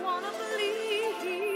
wanna believe.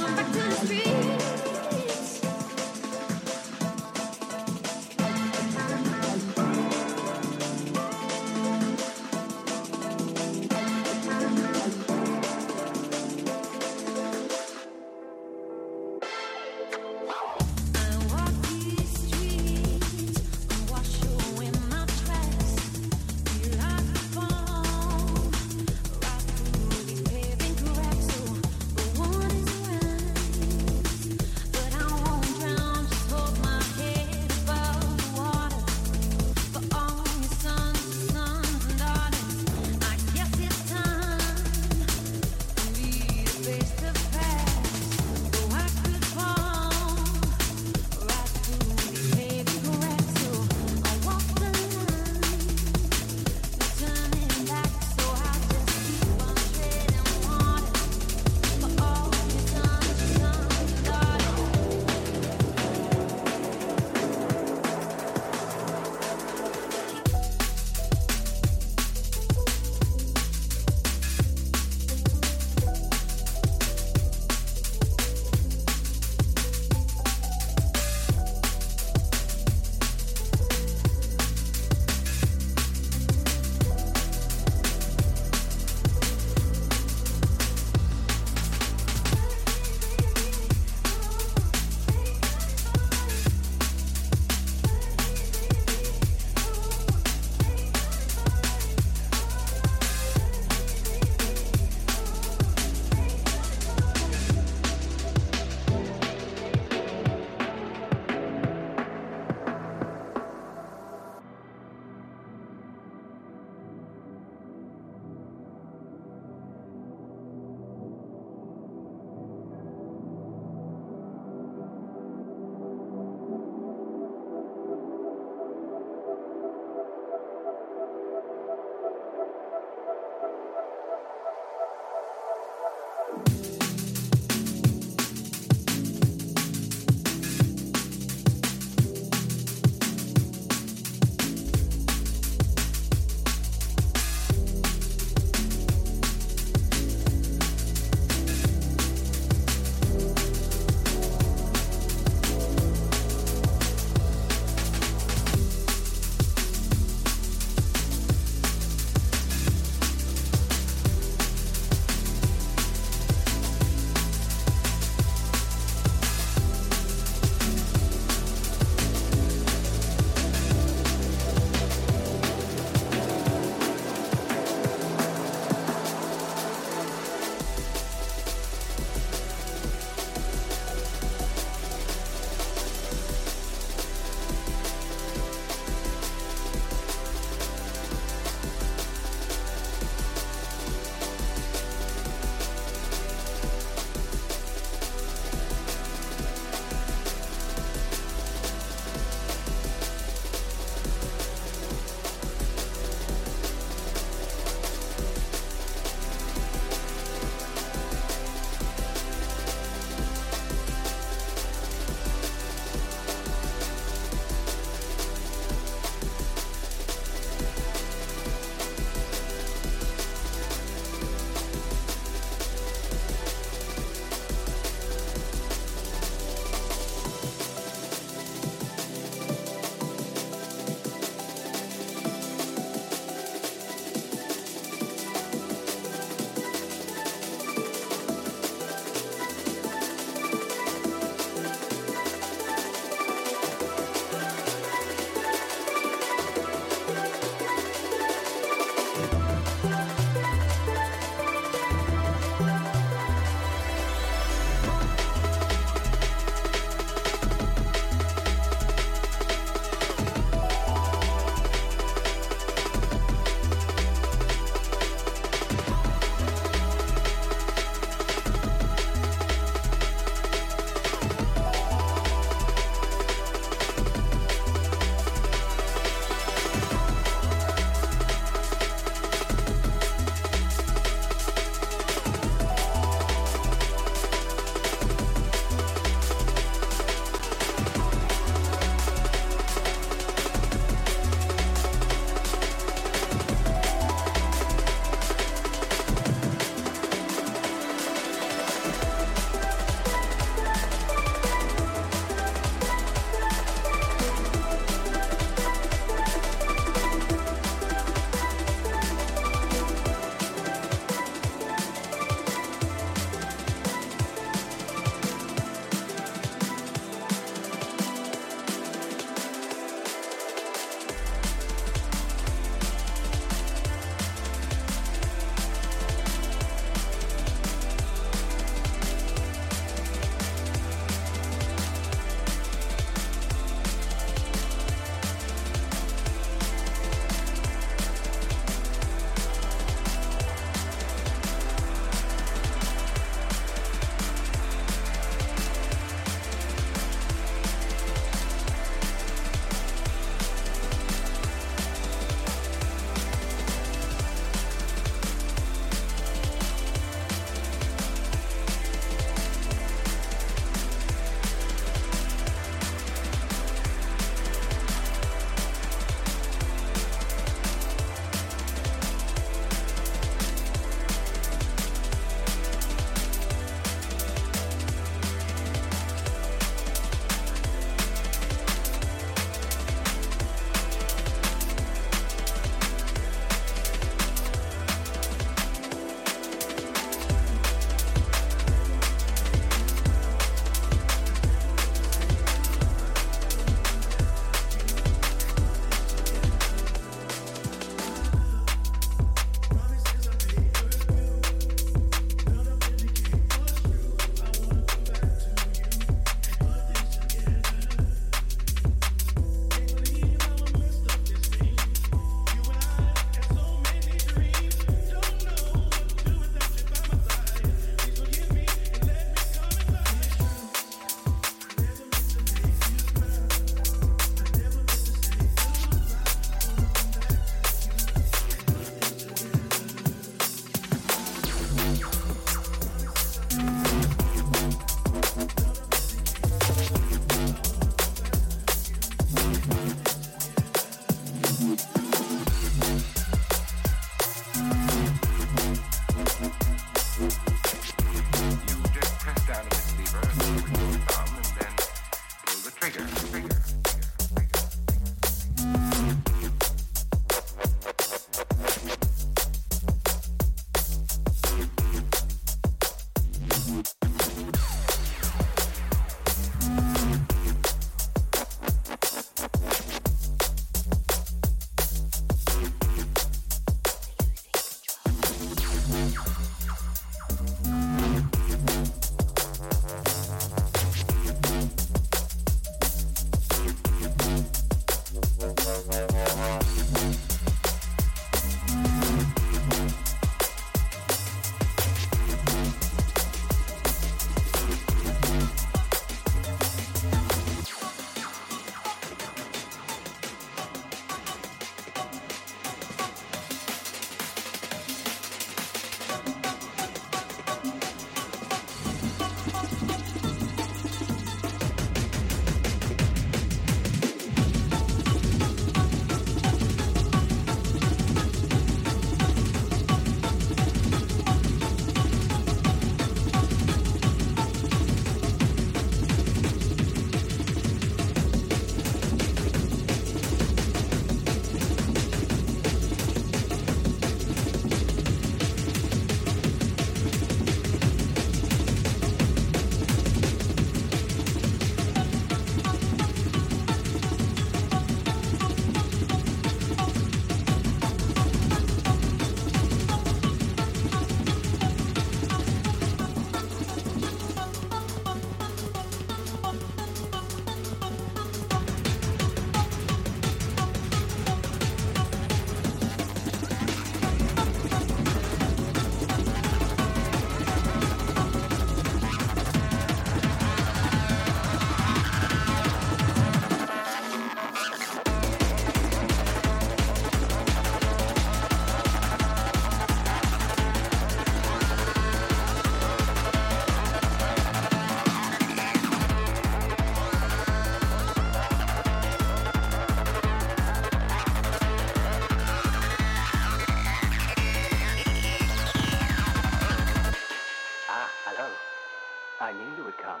Would come.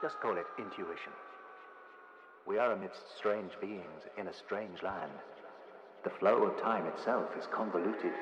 Just call it intuition. We are amidst strange beings in a strange land. The flow of time itself is convoluted.